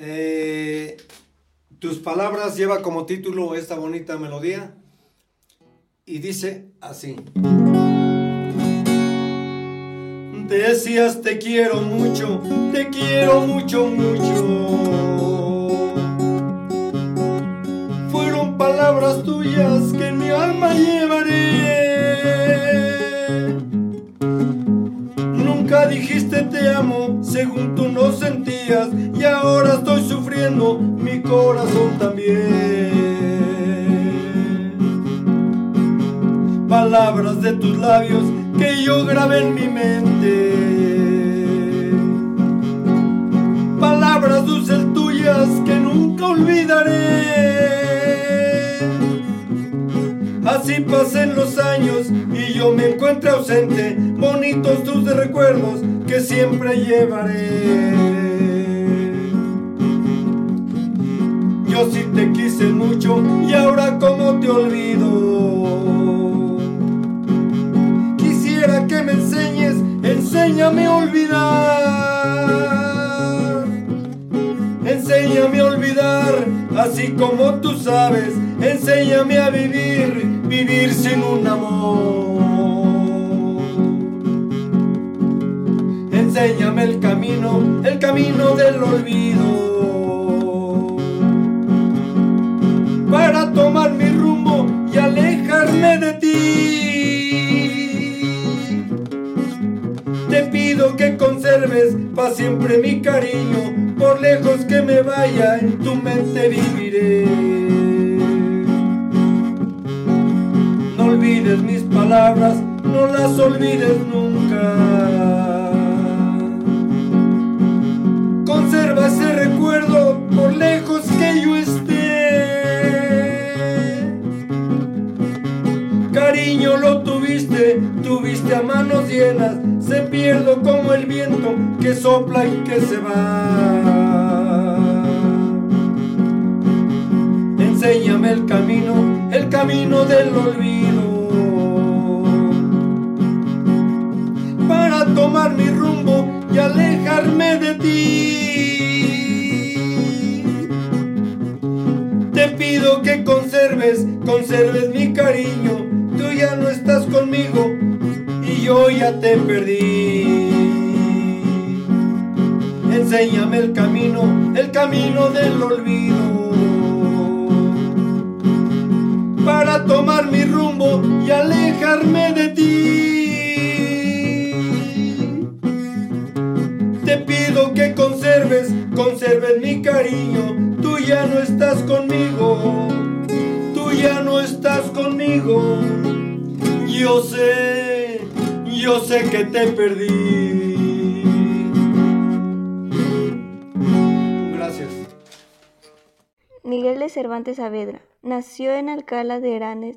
Eh, tus palabras lleva como título esta bonita melodía y dice así. Decías te quiero mucho, te quiero mucho, mucho. Fueron palabras tuyas que mi alma llevaré. Dijiste te amo, según tú no sentías, y ahora estoy sufriendo, mi corazón también. Palabras de tus labios que yo grabé en mi mente. Palabras dulces tuyas que nunca olvidaré. Así pasen los años y yo me encuentro ausente. Bonitos tus recuerdos que siempre llevaré. Yo sí te quise mucho y ahora como te olvido que me enseñes, enséñame a olvidar. Enséñame a olvidar, así como tú sabes, enséñame a vivir, vivir sin un amor. Enséñame el camino, el camino del olvido. Para tomar mi rumbo y alejarme de ti. que conserves pa' siempre mi cariño, por lejos que me vaya, en tu mente viviré. No olvides mis palabras, no las olvides nunca. Cariño lo tuviste, tuviste a manos llenas se pierdo como el viento que sopla y que se va. Enséñame el camino, el camino del olvido. Para tomar mi rumbo y alejarme de ti. Te pido que conserves, conserves mi cariño. Ya no estás conmigo. Yo sé yo sé que te perdí. Gracias. Miguel de Cervantes Saavedra nació en Alcalá de Henares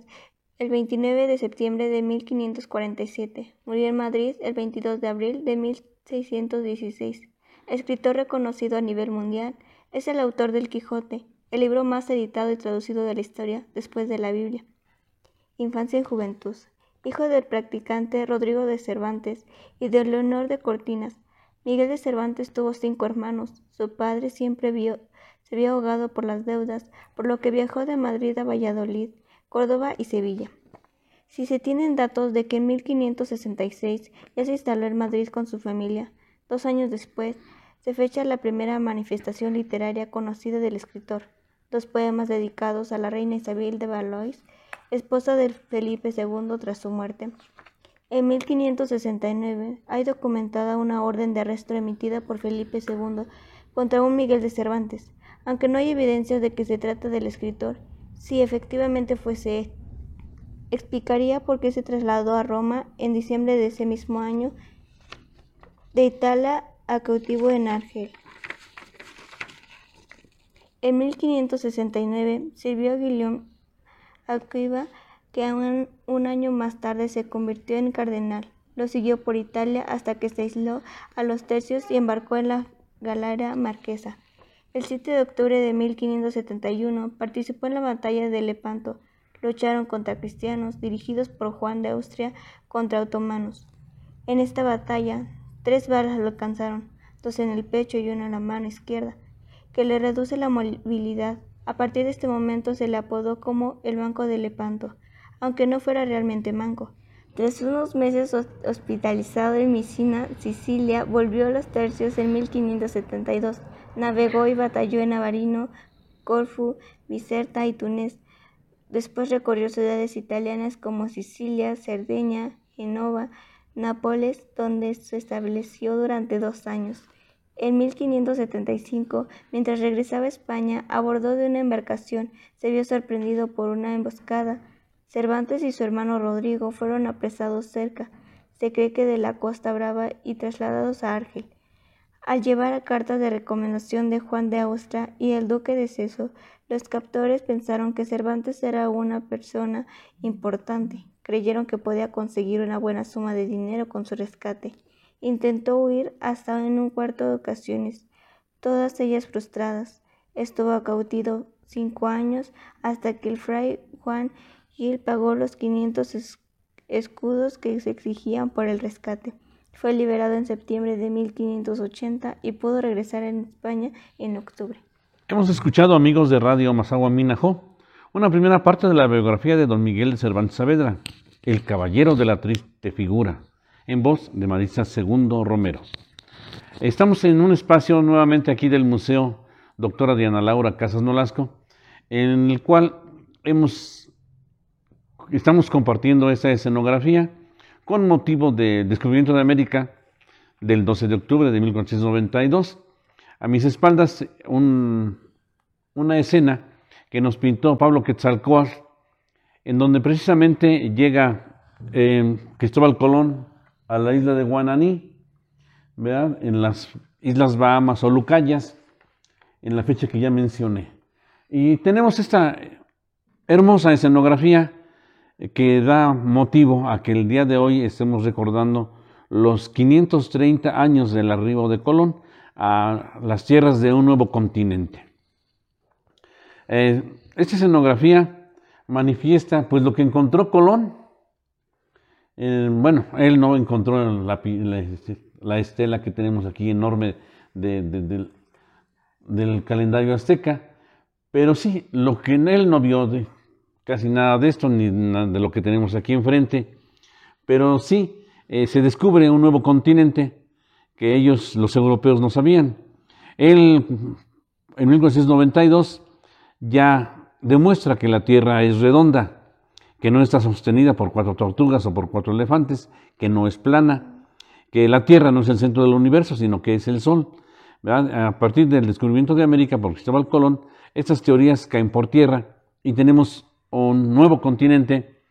el 29 de septiembre de 1547. Murió en Madrid el 22 de abril de 1616. Escritor reconocido a nivel mundial, es el autor del Quijote, el libro más editado y traducido de la historia después de la Biblia. Infancia y juventud hijo del practicante Rodrigo de Cervantes y de Leonor de Cortinas. Miguel de Cervantes tuvo cinco hermanos. Su padre siempre se vio ahogado por las deudas, por lo que viajó de Madrid a Valladolid, Córdoba y Sevilla. Si se tienen datos de que en 1566 ya se instaló en Madrid con su familia, dos años después se fecha la primera manifestación literaria conocida del escritor, dos poemas dedicados a la reina Isabel de Valois esposa de Felipe II tras su muerte. En 1569 hay documentada una orden de arresto emitida por Felipe II contra un Miguel de Cervantes, aunque no hay evidencia de que se trata del escritor. Si efectivamente fuese, explicaría por qué se trasladó a Roma en diciembre de ese mismo año de Italia a cautivo en Argel. En 1569 sirvió a Guillaume Aquiva, que un, año más tarde se convirtió en cardenal. Lo siguió por Italia hasta que se aisló a los tercios y embarcó en la galera marquesa. El 7 de octubre de 1571 participó en la batalla de Lepanto. Lucharon contra cristianos dirigidos por Juan de Austria contra otomanos. En esta batalla, tres balas lo alcanzaron, dos en el pecho y una en la mano izquierda, que le reduce la movilidad. A partir de este momento se le apodó como el Banco de Lepanto, aunque no fuera realmente manco. Tras unos meses hospitalizado en Messina, Sicilia, volvió a los tercios en 1572. Navegó y batalló en Avarino, Corfu, Biserta y Túnez. Después recorrió ciudades italianas como Sicilia, Cerdeña, Genova, Nápoles, donde se estableció durante dos años. En 1575, mientras regresaba a España, a bordo de una embarcación, se vio sorprendido por una emboscada. Cervantes y su hermano Rodrigo fueron apresados cerca, se cree que de la Costa Brava, y trasladados a Argel. Al llevar cartas de recomendación de Juan de Austria y el duque de Ceso, los captores pensaron que Cervantes era una persona importante. Creyeron que podía conseguir una buena suma de dinero con su rescate. Intentó huir hasta en un cuarto de ocasiones, todas ellas frustradas. Estuvo cautivo cinco años hasta que el fray Juan Gil pagó los 500 escudos que se exigían por el rescate. Fue liberado en septiembre de 1580 y pudo regresar en España en octubre. Hemos escuchado, amigos de Radio Mazagua Minajo, una primera parte de la biografía de don Miguel de Cervantes Saavedra, el caballero de la triste figura en voz de Marisa Segundo Romero. Estamos en un espacio nuevamente aquí del Museo Doctora Diana Laura Casas Nolasco, en el cual hemos, estamos compartiendo esta escenografía con motivo del descubrimiento de América del 12 de octubre de 1492. A mis espaldas una escena que nos pintó Pablo Quetzalcóatl, en donde precisamente llega eh, Cristóbal Colón a la isla de Guananí, ¿verdad? en las Islas Bahamas o Lucayas, en la fecha que ya mencioné. Y tenemos esta hermosa escenografía que da motivo a que el día de hoy estemos recordando los 530 años del arribo de Colón a las tierras de un nuevo continente. Eh, esta escenografía manifiesta pues lo que encontró Colón bueno, él no encontró la, estela que tenemos aquí enorme del, calendario azteca, pero sí, lo que él no vio de, casi nada de esto, ni de lo que tenemos aquí enfrente, pero sí eh, se descubre un nuevo continente que ellos, los europeos, no sabían. Él, en 1992, ya demuestra que la Tierra es redonda que no está sostenida por cuatro tortugas o por cuatro elefantes, que no es plana, que la Tierra no es el centro del universo, sino que es el Sol. A partir del descubrimiento de América por Cristóbal Colón, estas teorías caen por tierra y tenemos un nuevo continente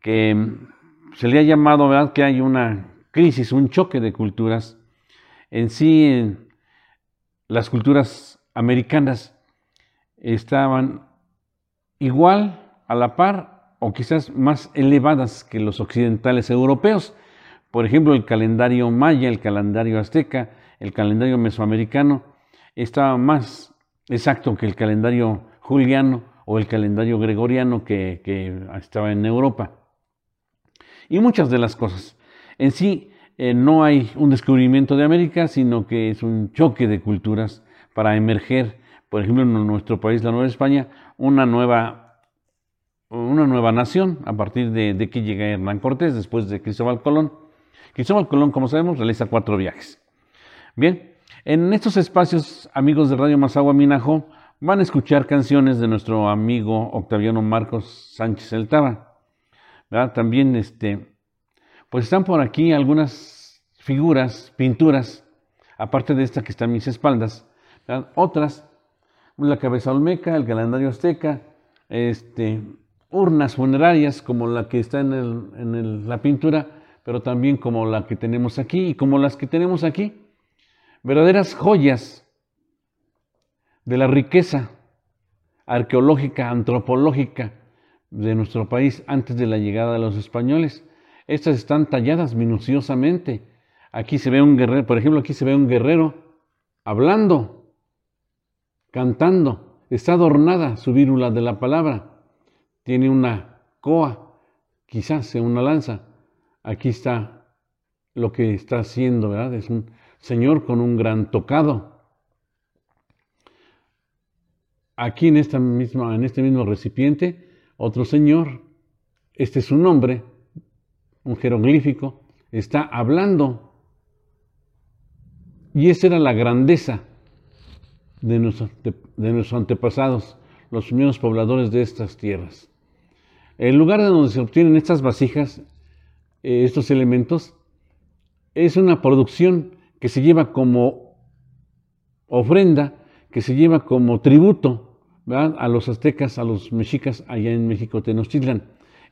que mm, se le ha llamado, ¿verdad? que hay una crisis, un choque de culturas. En sí, las culturas americanas estaban igual, a la par o quizás más elevadas que los occidentales europeos. Por ejemplo, el calendario maya, el calendario azteca, el calendario mesoamericano estaba más exacto que el calendario juliano o el calendario gregoriano que, estaba en Europa. Y muchas de las cosas. En sí, eh, no hay un descubrimiento de América, sino que es un choque de culturas para emerger, por ejemplo, en nuestro país, la Nueva España, una nueva una nueva nación a partir de, que llega Hernán Cortés, después de Cristóbal Colón. Cristóbal Colón, como sabemos, realiza cuatro viajes. Bien, en estos espacios, amigos de Radio Mazagua Minajo, van a escuchar canciones de nuestro amigo Octaviano Marcos Sánchez El También, este, pues están por aquí algunas figuras, pinturas, aparte de esta que está a mis espaldas, otras, la cabeza olmeca, el calendario azteca, este, urnas funerarias como la que está en, la pintura, pero también como la que tenemos aquí y como las que tenemos aquí. Verdaderas joyas de la riqueza arqueológica, antropológica de nuestro país antes de la llegada de los españoles. Estas están talladas minuciosamente. Aquí se ve un guerrero, por ejemplo, aquí se ve un guerrero hablando, cantando. Está adornada su vírula de la palabra tiene una coa, quizás sea una lanza. Aquí está lo que está haciendo, ¿verdad? Es un señor con un gran tocado. aquí en, en este mismo recipiente, otro señor, este es su nombre, un jeroglífico, está hablando. Y esa era la grandeza de de nuestros antepasados, los primeros pobladores de estas tierras. El lugar de donde se obtienen estas vasijas, eh, estos elementos, es una producción que se lleva como ofrenda, que se lleva como tributo a los aztecas, a los mexicas allá en México, Tenochtitlan.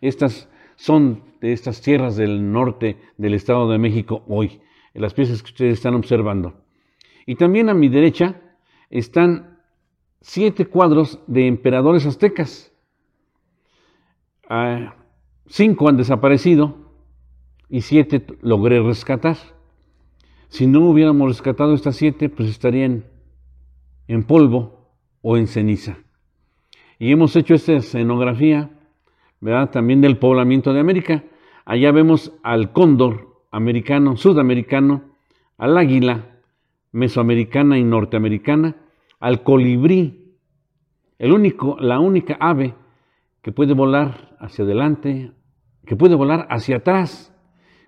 Estas son de estas tierras del norte del Estado de México hoy, las piezas que ustedes están observando. Y también a mi derecha están siete cuadros de emperadores aztecas. Ah, cinco han desaparecido y siete logré rescatar. Si no hubiéramos rescatado estas siete, pues estarían en polvo o en ceniza. Y hemos hecho esta escenografía, ¿verdad? También del poblamiento de América. Allá vemos al cóndor americano, sudamericano, al águila mesoamericana y norteamericana, al colibrí, el único, la única ave que puede volar hacia adelante, que puede volar hacia atrás,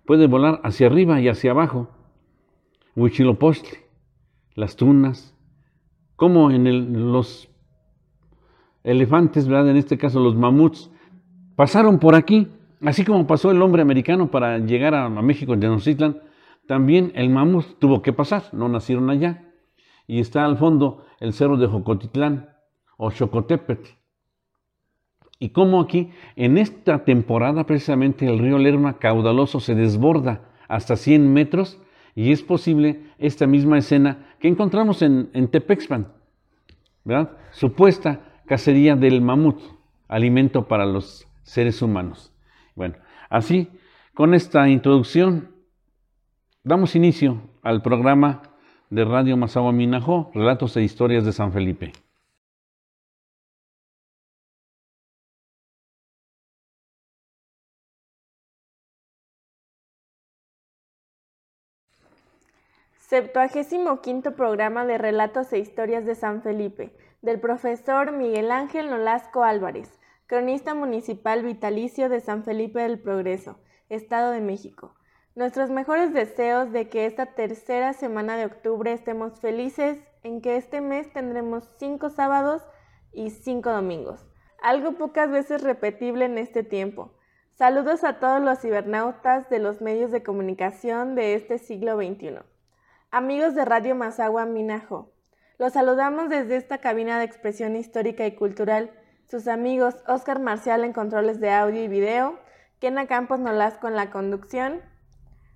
puede volar hacia arriba y hacia abajo. Huichilopochtli, las tunas, como en los elefantes, ¿verdad? En este caso los mamuts, pasaron por aquí, así como pasó el hombre americano para llegar a, México en Tenochtitlan, también el mamut tuvo que pasar, no nacieron allá. Y está al fondo el cerro de Jocotitlán o Chocotepetl. Y como aquí, en esta temporada precisamente el río Lerma caudaloso se desborda hasta 100 metros y es posible esta misma escena que encontramos en, Tepexpan, ¿verdad? Supuesta cacería del mamut, alimento para los seres humanos. Bueno, así, con esta introducción, damos inicio al programa de Radio Masagua Minajó, Relatos e Historias de San Felipe. Septuagésimo quinto programa de Relatos e Historias de San Felipe, del profesor Miguel Ángel Nolasco Álvarez, cronista municipal vitalicio de San Felipe del Progreso, Estado de México. Nuestros mejores deseos de que esta tercera semana de octubre estemos felices, en que este mes tendremos cinco sábados y cinco domingos, algo pocas veces repetible en este tiempo. Saludos a todos los cibernautas de los medios de comunicación de este siglo XXI. Amigos de Radio Mazagua Minajo, los saludamos desde esta cabina de expresión histórica y cultural. Sus amigos Oscar Marcial en controles de audio y video, Kena Campos Nolasco en la conducción,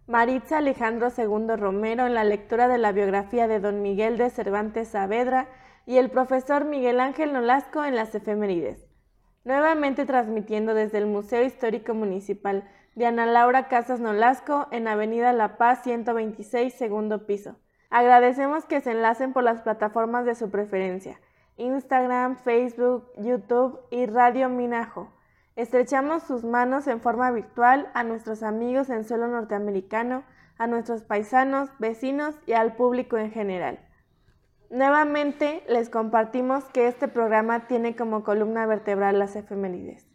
Maritza Alejandro II Romero en la lectura de la biografía de Don Miguel de Cervantes Saavedra y el profesor Miguel Ángel Nolasco en las efemérides. Nuevamente transmitiendo desde el Museo Histórico Municipal de Ana Laura Casas Nolasco en Avenida La Paz 126, segundo piso. Agradecemos que se enlacen por las plataformas de su preferencia, Instagram, Facebook, YouTube y Radio Minajo. Estrechamos sus manos en forma virtual a nuestros amigos en suelo norteamericano, a nuestros paisanos, vecinos y al público en general. Nuevamente les compartimos que este programa tiene como columna vertebral las efemérides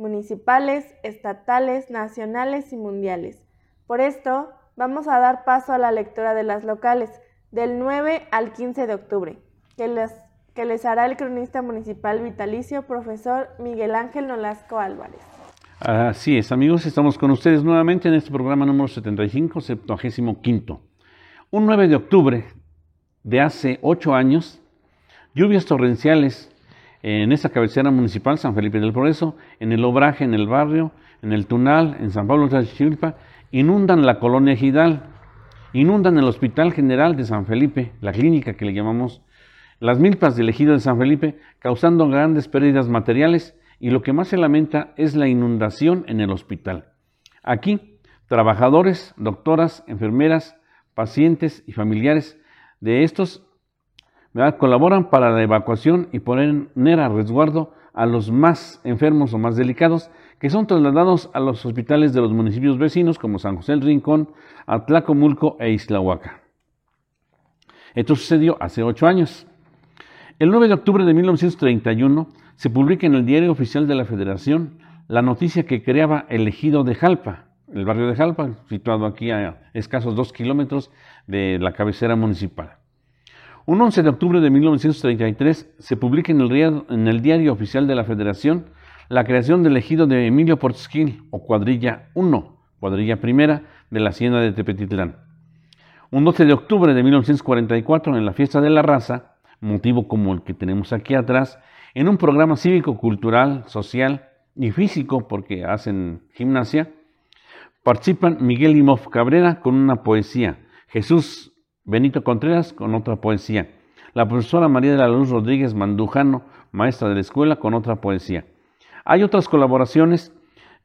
municipales, estatales, nacionales y mundiales. Por esto, vamos a dar paso a la lectura de las locales del 9 al 15 de octubre, que les, que les hará el cronista municipal vitalicio, profesor Miguel Ángel Nolasco Álvarez. Así es, amigos, estamos con ustedes nuevamente en este programa número 75, 75. Un 9 de octubre de hace ocho años, lluvias torrenciales en esta cabecera municipal, San Felipe del Progreso, en el Obraje, en el barrio, en el Tunal, en San Pablo de Chilpa, inundan la colonia Gidal, inundan el Hospital General de San Felipe, la clínica que le llamamos, las milpas del ejido de San Felipe, causando grandes pérdidas materiales y lo que más se lamenta es la inundación en el hospital. Aquí, trabajadores, doctoras, enfermeras, pacientes y familiares de estos colaboran para la evacuación y poner a resguardo a los más enfermos o más delicados que son trasladados a los hospitales de los municipios vecinos como San José del Rincón, Atlacomulco e Islahuaca. Esto sucedió hace ocho años. El 9 de octubre de 1931 se publica en el Diario Oficial de la Federación la noticia que creaba el ejido de Jalpa, el barrio de Jalpa, situado aquí a escasos dos kilómetros de la cabecera municipal. Un 11 de octubre de 1933 se publica en el, Diario Oficial de la Federación la creación del ejido de Emilio Portesquil, o cuadrilla 1, cuadrilla primera de la hacienda de Tepetitlán. Un 12 de octubre de 1944, en la fiesta de la raza, motivo como el que tenemos aquí atrás, en un programa cívico, cultural, social y físico, porque hacen gimnasia, participan Miguel Imov Cabrera con una poesía, Jesús Benito Contreras con otra poesía, la profesora María de la Luz Rodríguez Mandujano, maestra de la escuela, con otra poesía. Hay otras colaboraciones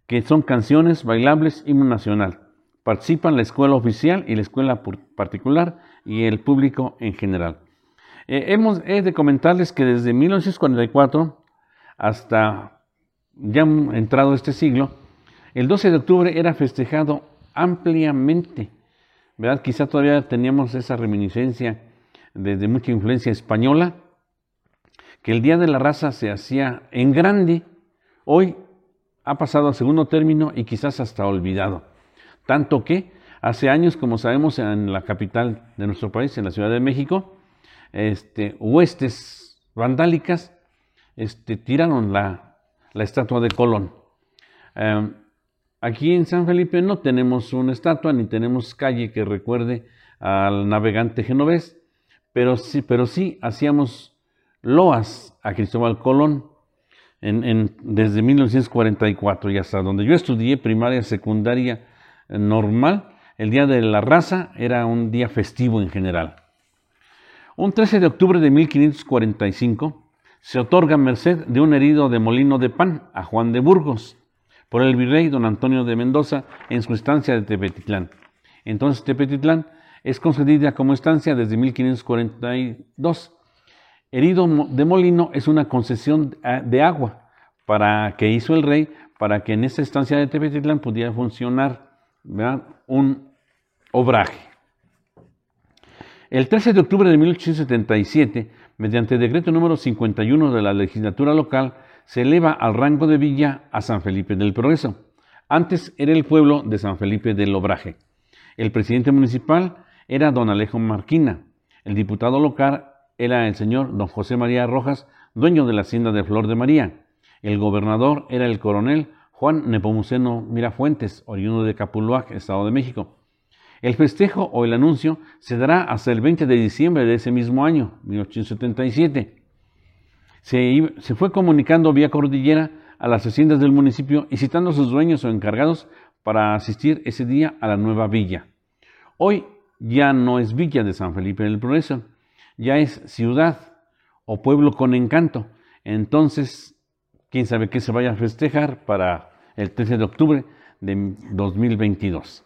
que son canciones, bailables, himno nacional. Participan la escuela oficial y la escuela particular y el público en general. Eh, hemos, he de comentarles que desde 1944 hasta ya entrado este siglo, el 12 de octubre era festejado ampliamente. ¿Verdad? Quizá todavía teníamos esa reminiscencia desde mucha influencia española, que el Día de la Raza se hacía en grande. Hoy ha pasado al segundo término y quizás hasta olvidado. Tanto que hace años, como sabemos, en la capital de nuestro país, en la Ciudad de México, este, huestes vandálicas este, tiraron la, estatua de Colón. Em, aquí en San Felipe no tenemos una estatua ni tenemos calle que recuerde al navegante genovés, pero sí, pero sí hacíamos loas a Cristóbal Colón desde 1944 y hasta donde yo estudié primaria, secundaria eh, normal, el Día de la Raza era un día festivo en general. Un 13 de octubre de 1545 se otorga merced de un herido de molino de pan a Juan de Burgos por el virrey don Antonio de Mendoza en su estancia de Tepetitlán. Entonces Tepetitlán es concedida como estancia desde 1542 herido de molino es una concesión ah, de agua para que hizo el rey para que en esta estancia de Tepetitlán pudiera funcionar un obraje. El 13 de octubre de 1877, mediante decreto número 51 de la legislatura local, se eleva al rango de villa a San Felipe del Progreso. Antes era el pueblo de San Felipe del Obraje. El presidente municipal era don Alejo Marquina. El diputado local era el señor don José María Rojas, dueño de la hacienda de Flor de María. El gobernador era el coronel Juan Nepomuceno Mirafuentes, oriundo de Capuluac, Estado de México. El festejo o el anuncio se dará hasta el 20 de diciembre de ese mismo año, 1877. Se, fue comunicando vía cordillera a las haciendas del municipio y citando a sus dueños o encargados para asistir ese día a la nueva villa. Hoy ya no es villa de San Felipe del Progreso, ya es ciudad o pueblo con encanto. Entonces, quién sabe qué se vaya a festejar para el 13 de octubre de 2022.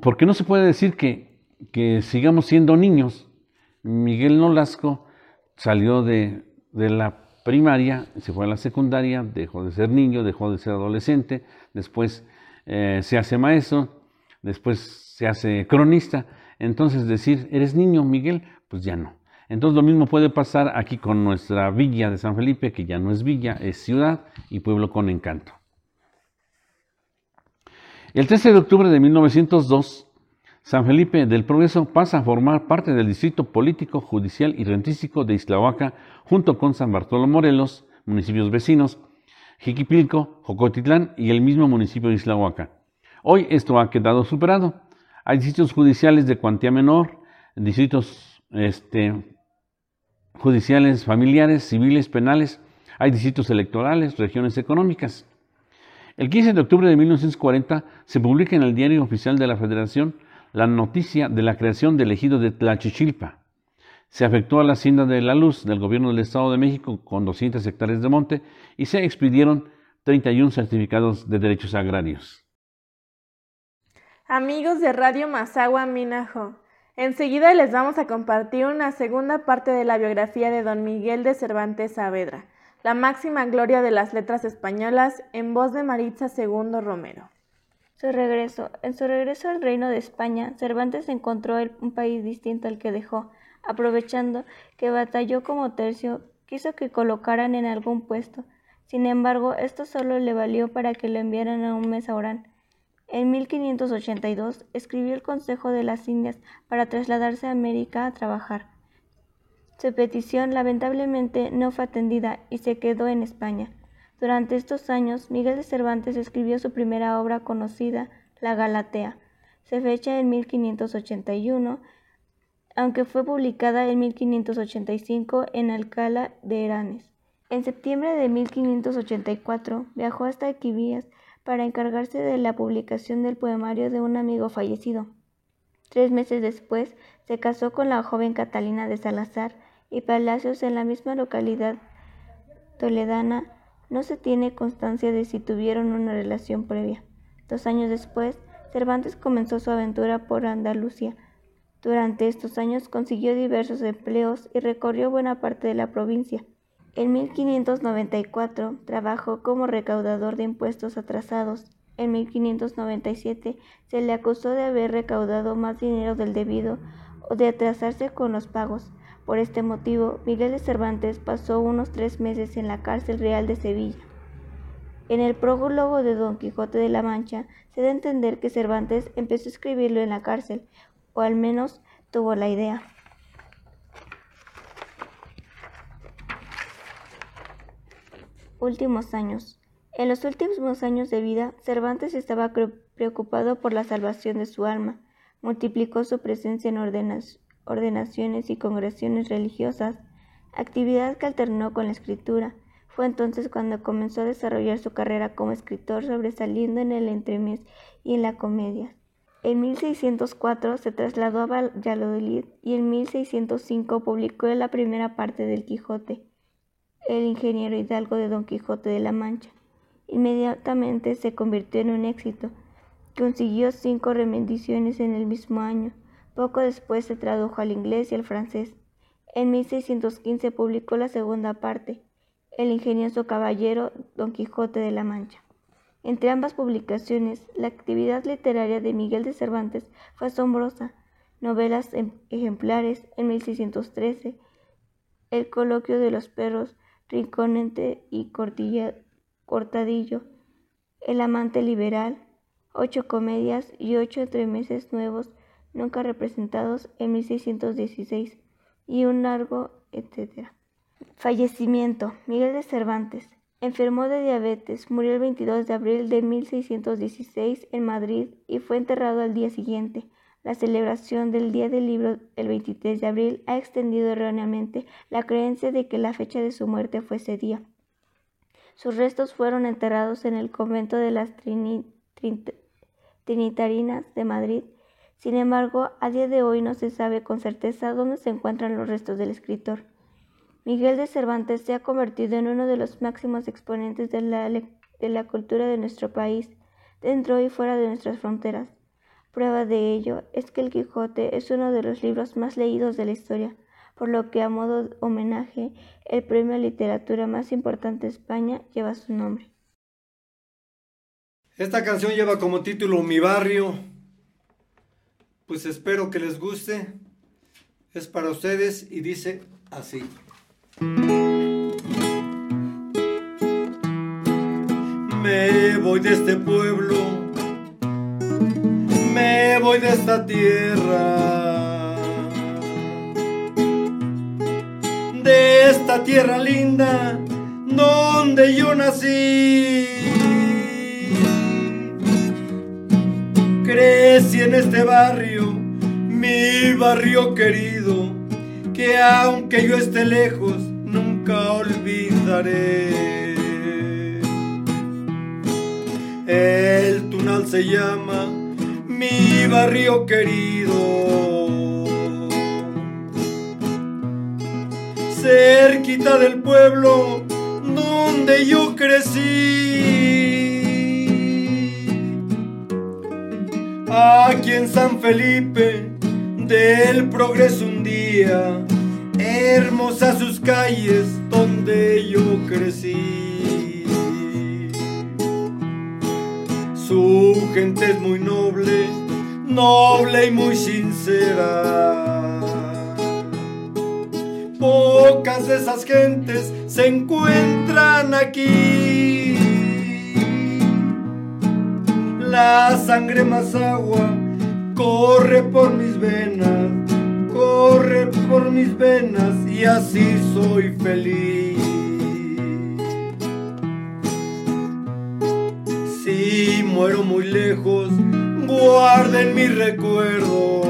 Porque no se puede decir que, que sigamos siendo niños. Miguel Nolasco salió de, la primaria, se fue a la secundaria, dejó de ser niño, dejó de ser adolescente, después eh, se hace maestro, después se hace cronista entonces decir, eres niño, Miguel, pues ya no. Entonces lo mismo puede pasar aquí con nuestra villa de San Felipe, que ya no es villa, es ciudad y pueblo con encanto. El 13 de octubre de 1902, San Felipe del Progreso pasa a formar parte del distrito político, judicial y rentístico de Islahuaca, junto con San Bartolo Morelos, municipios vecinos, Jiquipilco, Jocotitlán y el mismo municipio de Islahuaca. Hoy esto ha quedado superado. Hay distritos judiciales de cuantía menor, distritos este, judiciales familiares, civiles, penales, hay distritos electorales, regiones económicas. El 15 de octubre de 1940 se publica en el Diario Oficial de la Federación la noticia de la creación del ejido de Tlachichilpa. Se afectó a la Hacienda de la Luz del Gobierno del Estado de México con 200 hectáreas de monte y se expidieron 31 certificados de derechos agrarios. Amigos de Radio Mazagua Minajo, enseguida les vamos a compartir una segunda parte de la biografía de don Miguel de Cervantes Saavedra, la máxima gloria de las letras españolas, en voz de Maritza Segundo Romero. Su regreso. En su regreso al reino de España, Cervantes encontró un país distinto al que dejó, aprovechando que batalló como tercio, quiso que colocaran en algún puesto. Sin embargo, esto solo le valió para que lo enviaran a un mes a Orán. En 1582 escribió el Consejo de las Indias para trasladarse a América a trabajar. Su petición lamentablemente no fue atendida y se quedó en España. Durante estos años, Miguel de Cervantes escribió su primera obra conocida, La Galatea. Se fecha en 1581, aunque fue publicada en 1585 en Alcalá de Henares. En septiembre de 1584 viajó hasta Quivías para encargarse de la publicación del poemario de un amigo fallecido. Tres meses después se casó con la joven Catalina de Salazar y Palacios en la misma localidad toledana. No se tiene constancia de si tuvieron una relación previa. Dos años después, Cervantes comenzó su aventura por Andalucía. Durante estos años consiguió diversos empleos y recorrió buena parte de la provincia. En 1594 trabajó como recaudador de impuestos atrasados. En 1597 se le acusó de haber recaudado más dinero del debido o de atrasarse con los pagos. Por este motivo, Miguel de Cervantes pasó unos tres meses en la cárcel real de Sevilla. En el prólogo de Don Quijote de la Mancha se da a entender que Cervantes empezó a escribirlo en la cárcel, o al menos tuvo la idea. Últimos años. En los últimos años de vida, Cervantes estaba preocupado por la salvación de su alma. Multiplicó su presencia en ordenaciones y congregaciones religiosas, actividad que alternó con la escritura. Fue entonces cuando comenzó a desarrollar su carrera como escritor, sobresaliendo en el entremés y en la comedia. En 1604 se trasladó a Valladolid y en 1605 publicó la primera parte del Quijote el ingeniero hidalgo de Don Quijote de la Mancha. Inmediatamente se convirtió en un éxito. Consiguió cinco remendiciones en el mismo año. Poco después se tradujo al inglés y al francés. En 1615 publicó la segunda parte, El ingenioso caballero Don Quijote de la Mancha. Entre ambas publicaciones, la actividad literaria de Miguel de Cervantes fue asombrosa. Novelas em, ejemplares en 1613, El coloquio de los perros, Rinconete y Cortadillo, El amante liberal, ocho comedias y ocho entremeses nuevos nunca representados en 1616 y un largo, etc. Fallecimiento. Miguel de Cervantes. Enfermó de diabetes, murió el 22 de abril de 1616 en Madrid y fue enterrado al día siguiente. La celebración del Día del Libro el 23 de abril ha extendido erróneamente la creencia de que la fecha de su muerte fue ese día. Sus restos fueron enterrados en el convento de las Trinitarinas de Madrid. Sin embargo, a día de hoy no se sabe con certeza dónde se encuentran los restos del escritor. Miguel de Cervantes se ha convertido en uno de los máximos exponentes de la, de la cultura de nuestro país, dentro y fuera de nuestras fronteras. Prueba de ello es que El Quijote es uno de los libros más leídos de la historia, por lo que a modo de homenaje, el premio a literatura más importante de España lleva su nombre. Esta canción lleva como título Mi barrio. Pues espero que les guste. Es para ustedes y dice así. Me voy de este pueblo me voy de esta tierra, de esta tierra linda donde yo nací. Crecí en este barrio, mi barrio querido, que aunque yo esté lejos, nunca olvidaré. El tunal se llama mi barrio querido. Cerquita del pueblo donde yo crecí. Aquí en San Felipe del progreso un día, hermosas sus calles donde yo crecí. Su gente es muy noble, noble y muy sincera. Pocas de esas gentes se encuentran aquí. La sangre más agua corre por mis venas, corre por mis venas y así soy feliz. Si muero muy lejos, guarden mi recuerdo.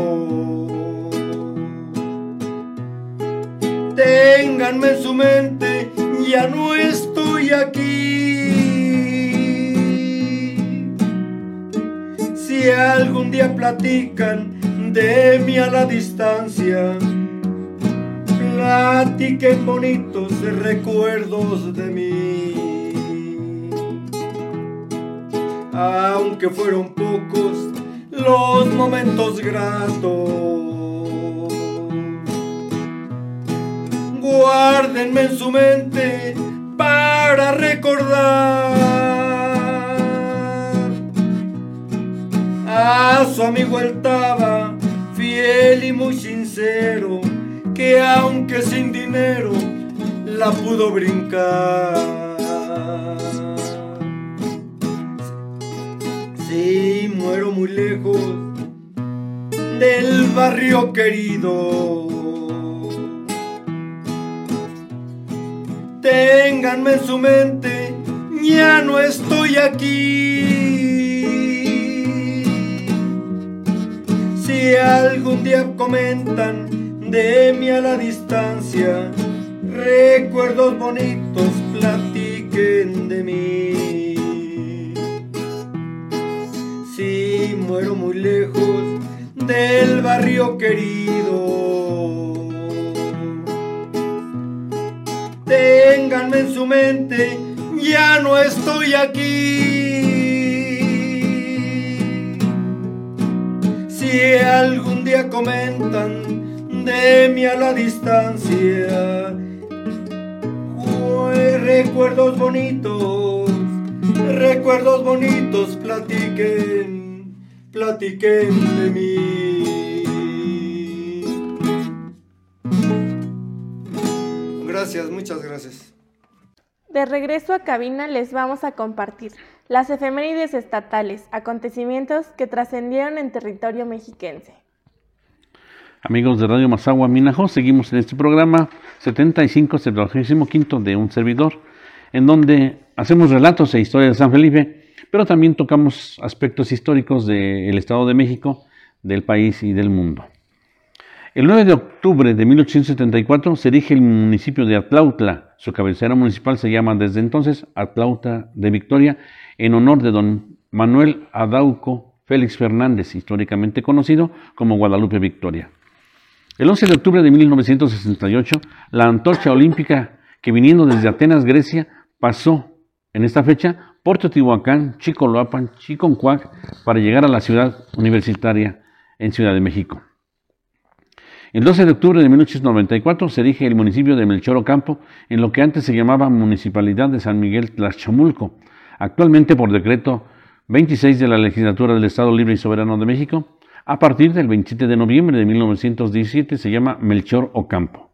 Ténganme en su mente, ya no estoy aquí. Si algún día platican de mí a la distancia, platiquen bonitos recuerdos de mí. Aunque fueron pocos los momentos gratos. Guárdenme en su mente para recordar su amigo el Taba, fiel y muy sincero, que aunque sin dinero la pudo brincar. Si muero muy lejos del barrio querido. Ténganme en su mente, ya no estoy aquí. Algún día comentan de mí a la distancia, recuerdos bonitos platiquen de mí. Si muero muy lejos del barrio querido, ténganme en su mente, ya no estoy aquí. Si algún día comentan de mí a la distancia, recuerdos bonitos, recuerdos bonitos, platiquen, platiquen de mí. Gracias, muchas gracias. De regreso a cabina les vamos a compartir las efemérides estatales, acontecimientos que trascendieron en territorio mexiquense. Amigos de Radio Mazagua Minajo, seguimos en este programa 75, 75 de un servidor, en donde hacemos relatos e historias de San Felipe, pero también tocamos aspectos históricos del Estado de México, del país y del mundo. El 9 de octubre de 1874 se erige el municipio de Atlautla. Su cabecera municipal se llama desde entonces Atlautla de Victoria en honor de don Manuel Adauco Félix Fernández, históricamente conocido como Guadalupe Victoria. El 11 de octubre de 1968, la antorcha olímpica que viniendo desde Atenas, Grecia, pasó en esta fecha por Teotihuacán, Chicoloapan, Chiconcuac, para llegar a la ciudad universitaria en Ciudad de México. El 12 de octubre de 1894 se erige el municipio de Melchor Ocampo en lo que antes se llamaba Municipalidad de San Miguel Tlachomulco, Actualmente, por decreto 26 de la Legislatura del Estado Libre y Soberano de México, a partir del 27 de noviembre de 1917 se llama Melchor Ocampo.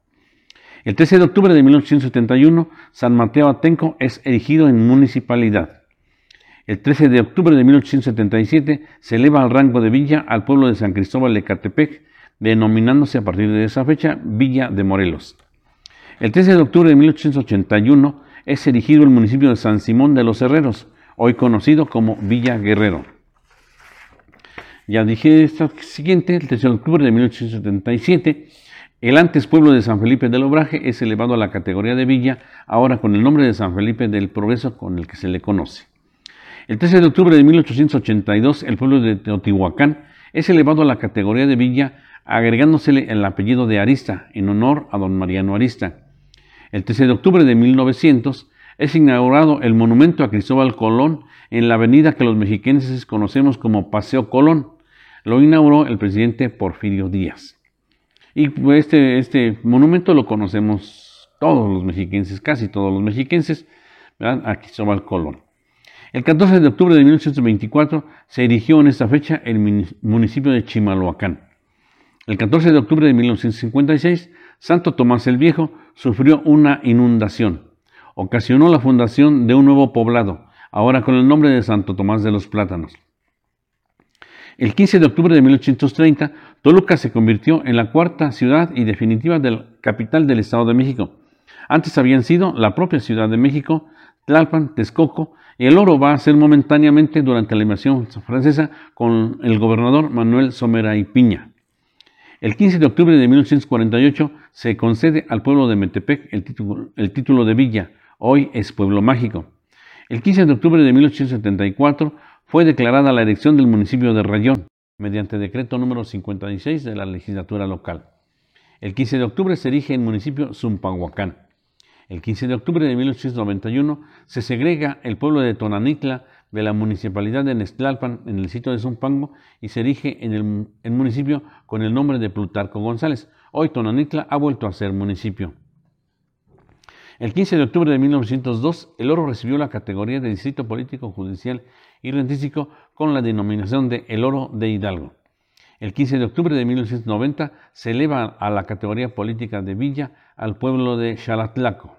El 13 de octubre de 1871, San Mateo Atenco es erigido en municipalidad. El 13 de octubre de 1877 se eleva al rango de villa al pueblo de San Cristóbal de Catepec, denominándose a partir de esa fecha Villa de Morelos. El 13 de octubre de 1881 es erigido el municipio de San Simón de los Herreros, hoy conocido como Villa Guerrero. Ya dije esto siguiente, el 3 de octubre de 1877, el antes pueblo de San Felipe del Obraje es elevado a la categoría de villa, ahora con el nombre de San Felipe del Progreso con el que se le conoce. El 13 de octubre de 1882, el pueblo de Teotihuacán es elevado a la categoría de villa, agregándosele el apellido de Arista, en honor a don Mariano Arista. El 13 de octubre de 1900 es inaugurado el monumento a Cristóbal Colón en la avenida que los mexiquenses conocemos como Paseo Colón. Lo inauguró el presidente Porfirio Díaz. Y este, este monumento lo conocemos todos los mexiquenses, casi todos los mexiquenses, a Cristóbal Colón. El 14 de octubre de 1824 se erigió en esta fecha el municipio de Chimalhuacán. El 14 de octubre de 1956, Santo Tomás el Viejo sufrió una inundación. Ocasionó la fundación de un nuevo poblado, ahora con el nombre de Santo Tomás de los Plátanos. El 15 de octubre de 1830, Toluca se convirtió en la cuarta ciudad y definitiva del capital del Estado de México. Antes habían sido la propia Ciudad de México, Tlalpan, Texcoco, y el oro va a ser momentáneamente durante la invasión francesa con el gobernador Manuel Somera y Piña. El 15 de octubre de 1848 se concede al pueblo de Metepec el título, de villa, hoy es pueblo mágico. El 15 de octubre de 1874 fue declarada la elección del municipio de Rayón, mediante decreto número 56 de la legislatura local. El 15 de octubre se erige el municipio Zumpahuacán. El 15 de octubre de 1891 se segrega el pueblo de Tonanitla de la municipalidad de Nestlalpan en el sitio de Zumpango y se erige en el, el municipio con el nombre de Plutarco González. Hoy Tonanitla ha vuelto a ser municipio. El 15 de octubre de 1902, el oro recibió la categoría de distrito político, judicial y rentístico con la denominación de El Oro de Hidalgo. El 15 de octubre de 1990 se eleva a la categoría política de villa al pueblo de Xalatlaco.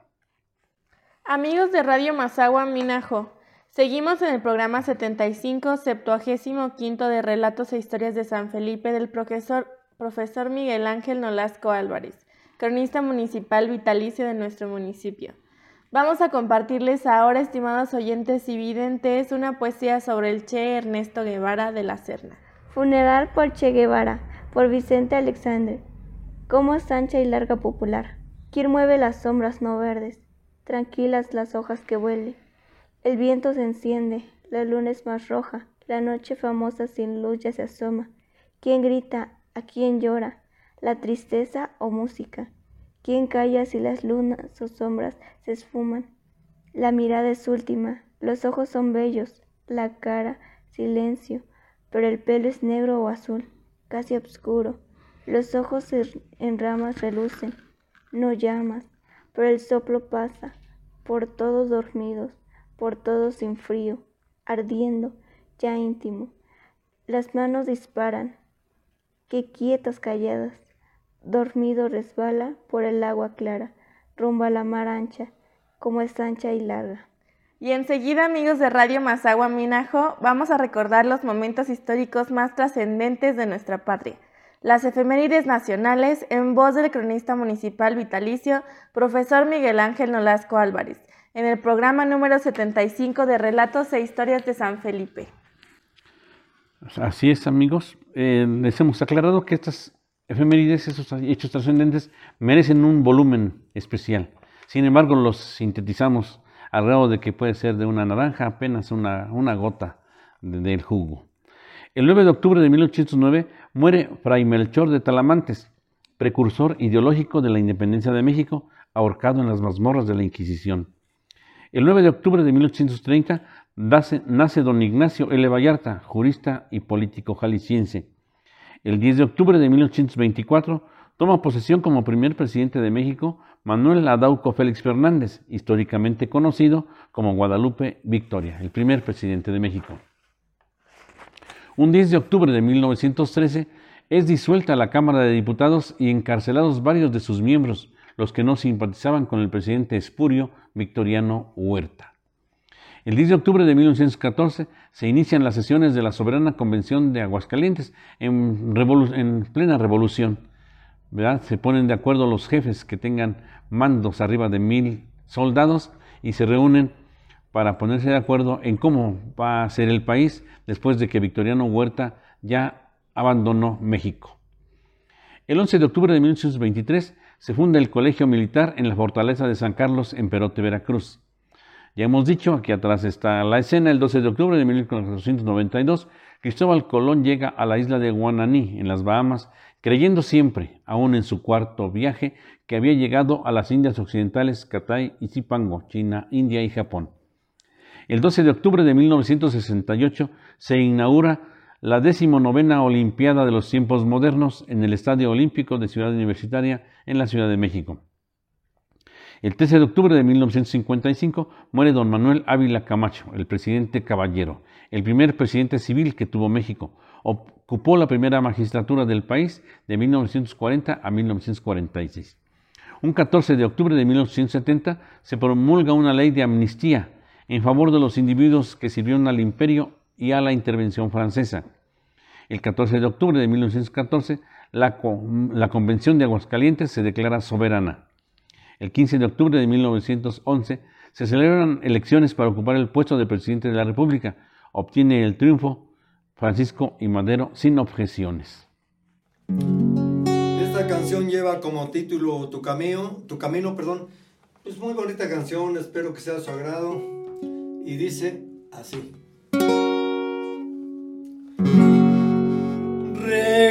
Amigos de Radio Mazagua Minajo, seguimos en el programa 75, 75 de Relatos e Historias de San Felipe del profesor, profesor Miguel Ángel Nolasco Álvarez cronista municipal vitalicio de nuestro municipio. Vamos a compartirles ahora, estimados oyentes y videntes, una poesía sobre el Che Ernesto Guevara de la Serna. Funeral por Che Guevara, por Vicente Alexander. Cómo es ancha y larga popular. ¿Quién mueve las sombras no verdes? Tranquilas las hojas que huelen. El viento se enciende, la luna es más roja, la noche famosa sin luz ya se asoma. ¿Quién grita? ¿A quién llora? la tristeza o música. ¿Quién calla si las lunas o sombras se esfuman? La mirada es última, los ojos son bellos, la cara, silencio, pero el pelo es negro o azul, casi oscuro. Los ojos en ramas relucen, no llamas, pero el soplo pasa, por todos dormidos, por todos sin frío, ardiendo, ya íntimo. Las manos disparan, que quietas calladas, dormido resbala por el agua clara, rumbo a la mar ancha, como es ancha y larga. Y enseguida, amigos de Radio Mazagua Minajo, vamos a recordar los momentos históricos más trascendentes de nuestra patria. Las efemérides nacionales en voz del cronista municipal vitalicio, profesor Miguel Ángel Nolasco Álvarez, en el programa número 75 de Relatos e Historias de San Felipe. Así es, amigos. Eh, les hemos aclarado que estas efemérides, esos hechos trascendentes, merecen un volumen especial. Sin embargo, los sintetizamos al grado de que puede ser de una naranja apenas una, una gota del jugo. El 9 de octubre de 1809 muere Fray Melchor de Talamantes, precursor ideológico de la independencia de México, ahorcado en las mazmorras de la Inquisición. El 9 de octubre de 1830 nace, don Ignacio L. Vallarta, jurista y político jalisciense. El 10 de octubre de 1824 toma posesión como primer presidente de México Manuel Adauco Félix Fernández, históricamente conocido como Guadalupe Victoria, el primer presidente de México. Un 10 de octubre de 1913 es disuelta la Cámara de Diputados y encarcelados varios de sus miembros, los que no simpatizaban con el presidente espurio Victoriano Huerta. El 10 de octubre de 1914 se inician las sesiones de la Soberana Convención de Aguascalientes en, plena revolución. Se ponen de acuerdo los jefes que tengan mandos arriba de mil soldados y se reúnen para ponerse de acuerdo en cómo va a ser el país después de que Victoriano Huerta ya abandonó México. El 11 de octubre de 1923 se funda el Colegio Militar en la fortaleza de San Carlos en Perote, Veracruz. Ya hemos dicho, aquí atrás está la escena, el 12 de octubre de 1492, Cristóbal Colón llega a la isla de Guananí, en las Bahamas, creyendo siempre, aún en su cuarto viaje, que había llegado a las Indias Occidentales, Catay y Zipango, China, India y Japón. El 12 de octubre de 1968 se inaugura la decimonovena Olimpiada de los Tiempos Modernos en el Estadio Olímpico de Ciudad Universitaria en la Ciudad de México. El 13 de octubre de 1955 muere don Manuel Ávila Camacho, el presidente caballero, el primer presidente civil que tuvo México. Ocupó la primera magistratura del país de 1940 a 1946. Un 14 de octubre de 1970 se promulga una ley de amnistía en favor de los individuos que sirvieron al imperio y a la intervención francesa. El 14 de octubre de 1914, la, la Convención de Aguascalientes se declara soberana. El 15 de octubre de 1911 se celebran elecciones para ocupar el puesto de presidente de la República. Obtiene el triunfo Francisco y Madero sin objeciones. Esta canción lleva como título Tu camino, tu camino, perdón. Es muy bonita canción, espero que sea de su agrado. Y dice así.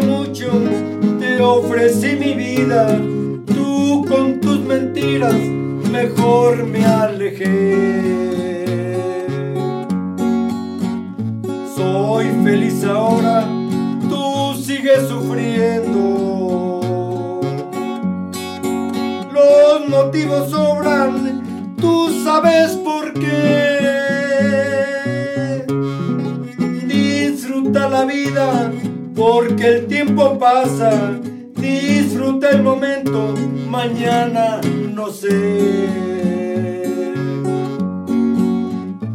mucho, te ofrecí mi vida, tú con tus mentiras mejor me alejé. Soy feliz ahora, tú sigues sufriendo. Los motivos sobran, tú sabes por qué. Disfruta la vida, porque el tiempo pasa. Disfruta el momento, mañana no sé.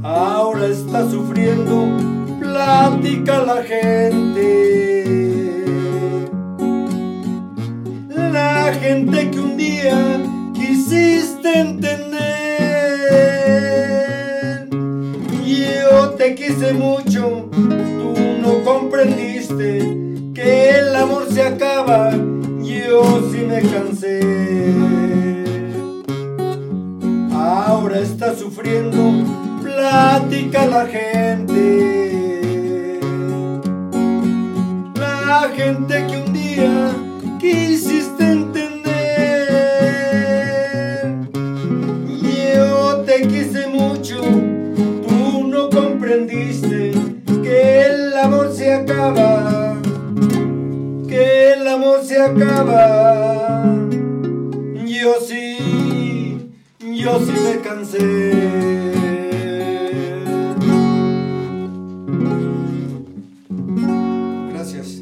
Ahora está sufriendo, platica la gente. La gente que un día quisiste entender. Yo te quise mucho, tú no que el amor se acaba. Yo sí me cansé ahora está sufriendo, platica la gente. La gente que un día quisiste entender. Yo te quise mucho, tú no comprendiste que el amor se acaba, acaba. Yo sí yo sí me cansé. Gracias.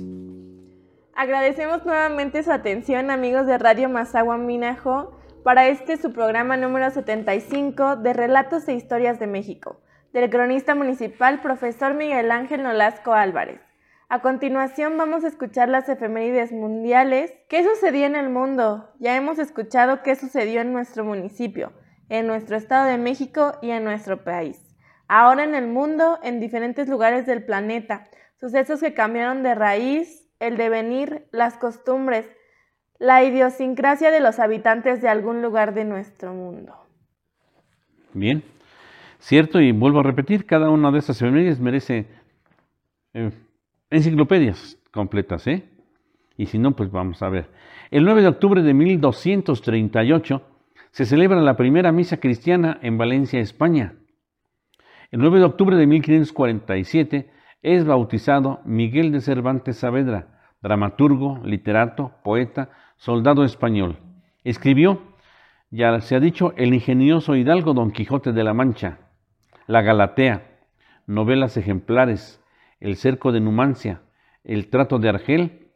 Agradecemos nuevamente su atención, amigos de Radio Mazagua Minajo, para este su programa número 75 de Relatos e Historias de México, del cronista municipal profesor Miguel Ángel Nolasco Álvarez. A continuación vamos a escuchar las efemérides mundiales. ¿Qué sucedió en el mundo? Ya hemos escuchado qué sucedió en nuestro municipio en nuestro Estado de México y en nuestro país. Ahora en el mundo, en diferentes lugares del planeta, sucesos que cambiaron de raíz, el devenir, las costumbres, la idiosincrasia de los habitantes de algún lugar de nuestro mundo. Bien, cierto, y vuelvo a repetir, cada una de estas efemérides merece eh, enciclopedias completas, ¿eh? Y si no, pues vamos a ver. El 9 de octubre de 1238 se celebra la primera misa cristiana en Valencia, España. El 9 de octubre de 1547 es bautizado Miguel de Cervantes Saavedra, dramaturgo, literato, poeta, soldado español. Escribió, ya se ha dicho, el ingenioso hidalgo Don Quijote de la Mancha, La Galatea, novelas ejemplares, El cerco de Numancia, El trato de Argel,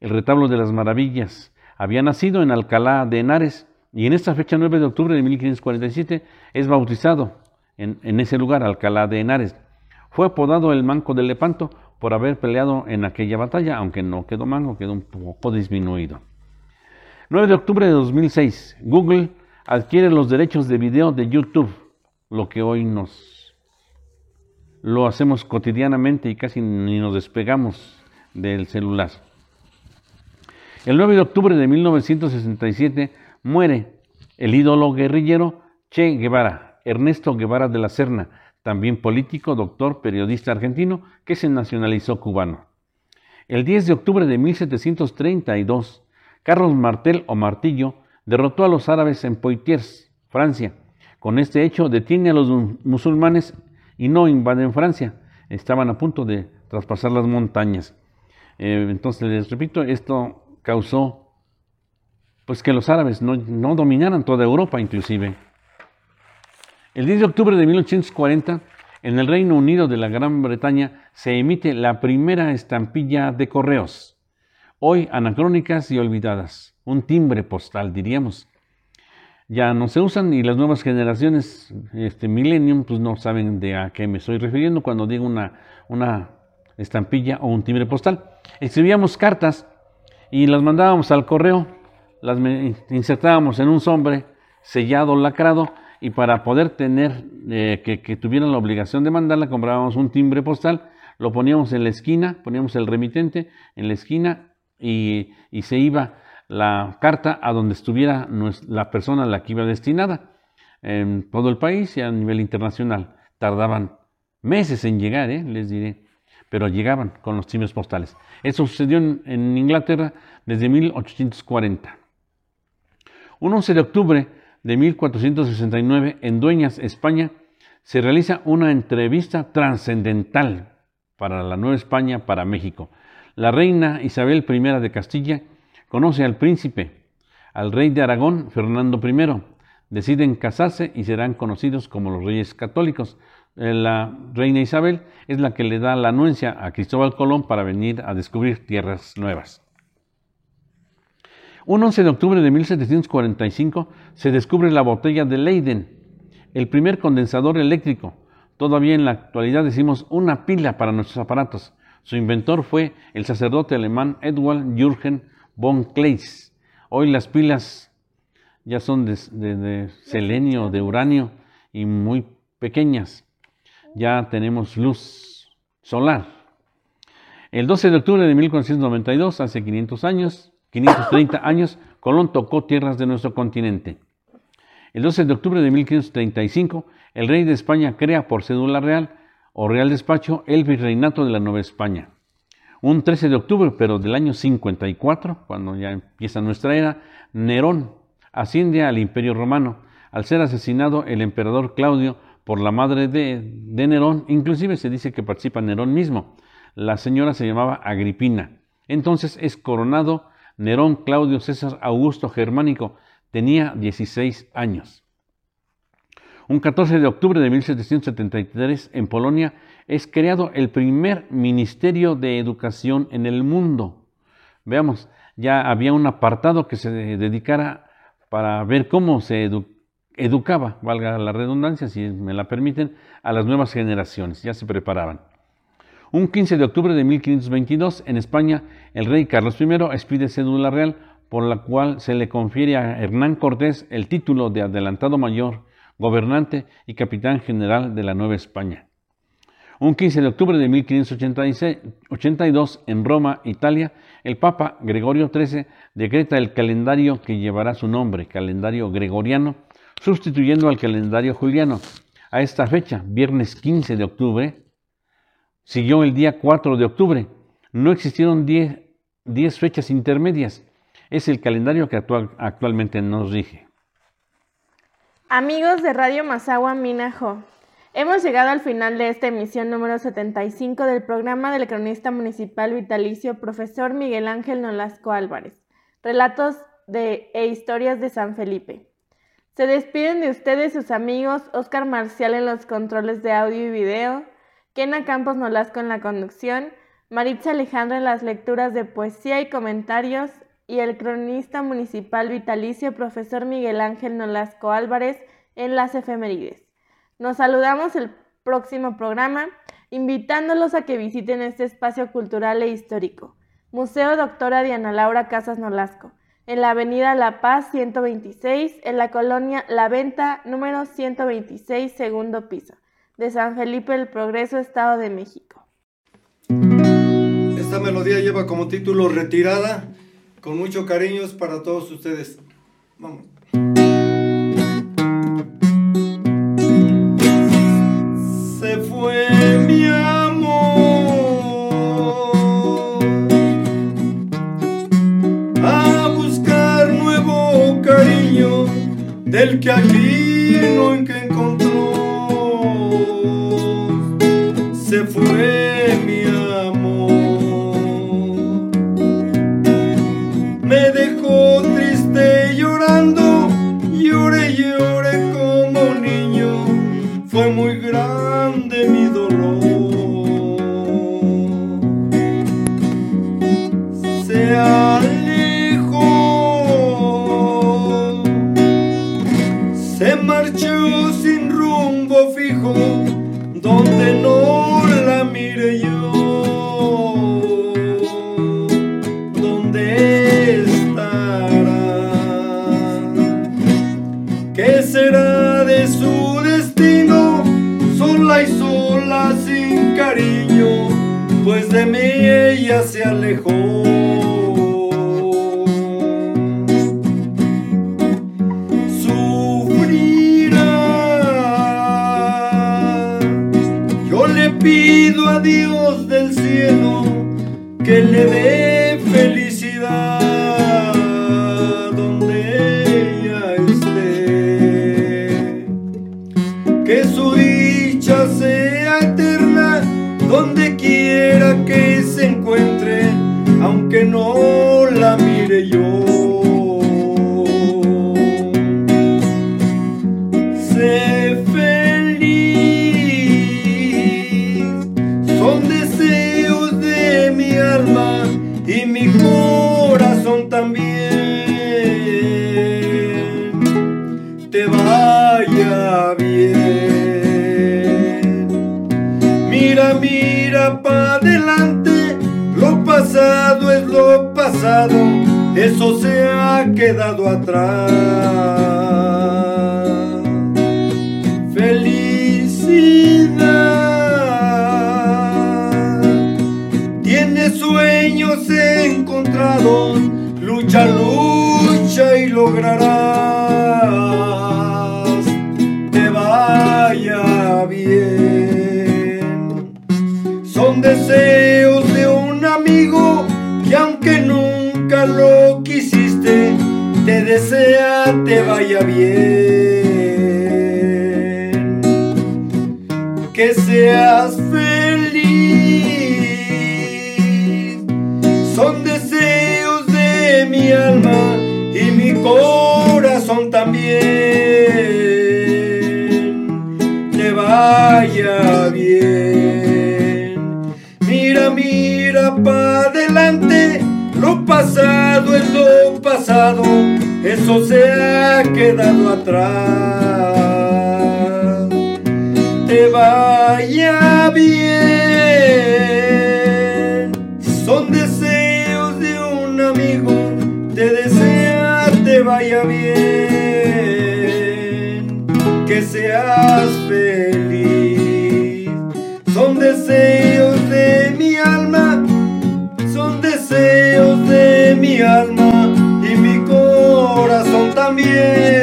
El retablo de las maravillas. Había nacido en Alcalá de Henares y en esta fecha 9 de octubre de 1547 es bautizado en, ese lugar, Alcalá de Henares. Fue apodado el Manco de Lepanto por haber peleado en aquella batalla, aunque no quedó manco, quedó un poco disminuido. 9 de octubre de 2006, Google adquiere los derechos de video de YouTube, lo que hoy nos lo hacemos cotidianamente y casi ni nos despegamos del celular. El 9 de octubre de 1967 muere el ídolo guerrillero Che Guevara, Ernesto Guevara de la Serna, también político, doctor, periodista argentino, que se nacionalizó cubano. El 10 de octubre de 1732, Carlos Martel o Martillo derrotó a los árabes en Poitiers, Francia. Con este hecho detiene a los musulmanes y no invaden Francia. Estaban a punto de traspasar las montañas. Eh, entonces les repito, esto causó pues que los árabes no, no dominaran toda Europa inclusive. El 10 de octubre de 1840, en el Reino Unido de la Gran Bretaña, se emite la primera estampilla de correos, hoy anacrónicas y olvidadas, un timbre postal, diríamos. Ya no se usan y las nuevas generaciones, este millennium, pues no saben de a qué me estoy refiriendo cuando digo una, una estampilla o un timbre postal. Escribíamos cartas y las mandábamos al correo, las insertábamos en un sombre sellado, lacrado, y para poder tener, eh, que, tuvieran la obligación de mandarla, comprábamos un timbre postal, lo poníamos en la esquina, poníamos el remitente en la esquina y, se iba la carta a donde estuviera la persona a la que iba destinada, en todo el país y a nivel internacional. Tardaban meses en llegar, ¿eh? les diré, pero llegaban con los timbres postales. Eso sucedió en, en Inglaterra desde 1840. Un 11 de octubre de 1469 en Dueñas, España, se realiza una entrevista trascendental para la Nueva España, para México. La reina Isabel I de Castilla conoce al príncipe, al rey de Aragón, Fernando I. Deciden casarse y serán conocidos como los reyes católicos. Eh, la reina Isabel es la que le da la anuencia a Cristóbal Colón para venir a descubrir tierras nuevas. Un 11 de octubre de 1745 se descubre la botella de Leyden, el primer condensador eléctrico. Todavía en la actualidad decimos una pila para nuestros aparatos. Su inventor fue el sacerdote alemán Edward Jürgen von Kleist. Hoy las pilas ya son de, de selenio, de uranio y muy pequeñas. Ya tenemos luz solar. El 12 de octubre de 1492, hace 500 años, 530 años, Colón tocó tierras de nuestro continente. El 12 de octubre de 1535, el rey de España crea por cédula real o real despacho el virreinato de la Nueva España. Un 13 de octubre, pero del año 54, cuando ya empieza nuestra era, Nerón asciende al Imperio Romano. Al ser asesinado el emperador Claudio por la madre de, de Nerón, inclusive se dice que participa Nerón mismo. La señora se llamaba Agripina. Entonces es coronado Nerón Claudio César Augusto Germánico tenía 16 años. Un 14 de octubre de 1773 en Polonia es creado el primer Ministerio de Educación en el mundo. Veamos, ya había un apartado que se dedicara para ver cómo se educaba, valga la redundancia, si me la permiten, a las nuevas generaciones, ya se preparaban. Un 15 de octubre de 1522, en España, el rey Carlos I expide cédula real por la cual se le confiere a Hernán Cortés el título de adelantado mayor, gobernante y capitán general de la Nueva España. Un 15 de octubre de 1582, en Roma, Italia, el Papa Gregorio XIII decreta el calendario que llevará su nombre, calendario gregoriano, sustituyendo al calendario juliano. A esta fecha, viernes 15 de octubre, siguió el día 4 de octubre. No existieron 10 fechas intermedias. Es el calendario que actualmente nos rige. Amigos de Radio Mazagua Minajo, hemos llegado al final de esta emisión número 75 del programa del cronista municipal vitalicio profesor Miguel Ángel Nolasco Álvarez. Relatos de, e historias de San Felipe. Se despiden de ustedes sus amigos Oscar Marcial en los controles de audio y video, Kena Campos Nolasco en la conducción, Maritza Alejandra en las lecturas de poesía y comentarios, y el cronista municipal vitalicio profesor Miguel Ángel Nolasco Álvarez en las efemérides. Nos saludamos el próximo programa, invitándolos a que visiten este espacio cultural e histórico, Museo Doctora Diana Laura Casas Nolasco, en la Avenida La Paz 126, en la colonia La Venta número 126, segundo piso, de San Felipe del Progreso, Estado de México. Esta melodía lleva como título Retirada con mucho cariño para todos ustedes. Vamos. Del que aquí no encontró. Se Dios del cielo que le dé sueños encontrados, lucha, lucha y lograrás. Te vaya bien, son deseos amigo que aunque nunca lo quisiste, te desea te vaya bien. Que seas corazón también. Te vaya bien. Mira, mira para adelante, lo pasado es lo pasado, eso se ha quedado atrás. Te vaya bien, seas feliz. Son deseos de mi alma, son deseos de mi alma y mi corazón también.